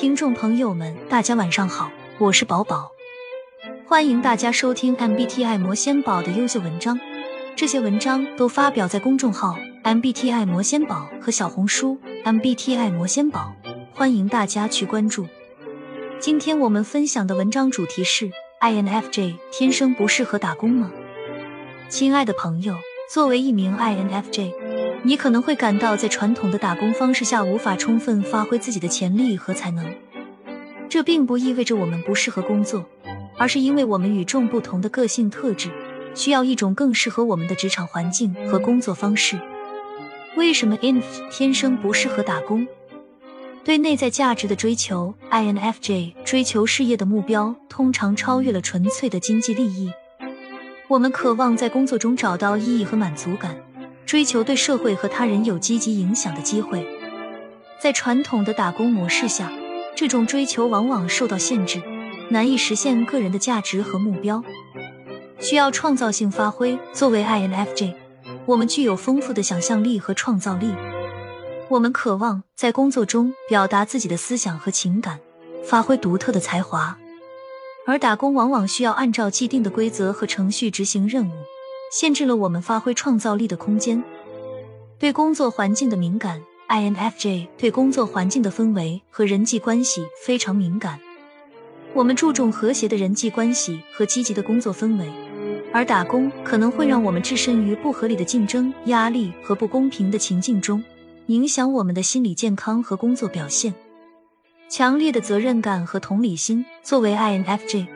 听众朋友们，大家晚上好，我是宝宝，欢迎大家收听 MBTI 魔仙宝的优秀文章。这些文章都发表在公众号 MBTI 魔仙宝和小红书 MBTI 魔仙宝，欢迎大家去关注。今天我们分享的文章主题是 INFJ 天生不适合打工吗？亲爱的朋友，作为一名 INFJ，你可能会感到在传统的打工方式下无法充分发挥自己的潜力和才能。这并不意味着我们不适合工作，而是因为我们与众不同的个性特质。需要一种更适合我们的职场环境和工作方式。为什么 INF 天生不适合打工？对内在价值的追求，INFJ 追求事业的目标通常超越了纯粹的经济利益。我们渴望在工作中找到意义和满足感，追求对社会和他人有积极影响的机会。在传统的打工模式下，这种追求往往受到限制，难以实现个人的价值和目标。需要创造性发挥。作为 INFJ，我们具有丰富的想象力和创造力。我们渴望在工作中表达自己的思想和情感，发挥独特的才华。而打工往往需要按照既定的规则和程序执行任务，限制了我们发挥创造力的空间。对工作环境的敏感，INFJ 对工作环境的氛围和人际关系非常敏感。我们注重和谐的人际关系和积极的工作氛围。而打工可能会让我们置身于不合理的竞争、压力和不公平的情境中，影响我们的心理健康和工作表现。强烈的责任感和同理心，作为 INFJ，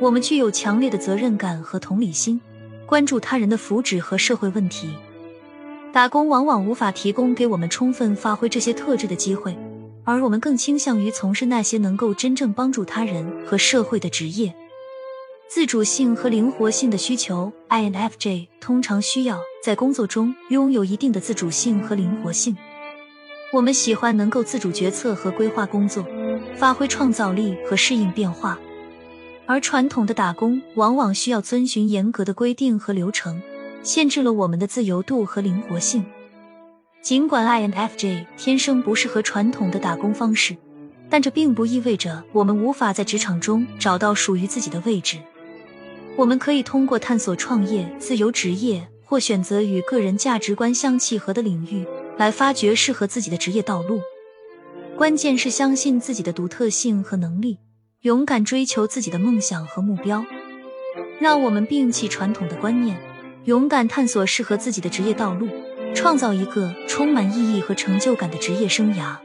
我们具有强烈的责任感和同理心，关注他人的福祉和社会问题。打工往往无法提供给我们充分发挥这些特质的机会，而我们更倾向于从事那些能够真正帮助他人和社会的职业。自主性和灵活性的需求，INFJ 通常需要在工作中拥有一定的自主性和灵活性。我们喜欢能够自主决策和规划工作，发挥创造力和适应变化。而传统的打工往往需要遵循严格的规定和流程，限制了我们的自由度和灵活性。尽管 INFJ 天生不适合传统的打工方式，但这并不意味着我们无法在职场中找到属于自己的位置。我们可以通过探索创业、自由职业或选择与个人价值观相契合的领域，来发掘适合自己的职业道路。关键是相信自己的独特性和能力，勇敢追求自己的梦想和目标。让我们摒弃传统的观念，勇敢探索适合自己的职业道路，创造一个充满意义和成就感的职业生涯。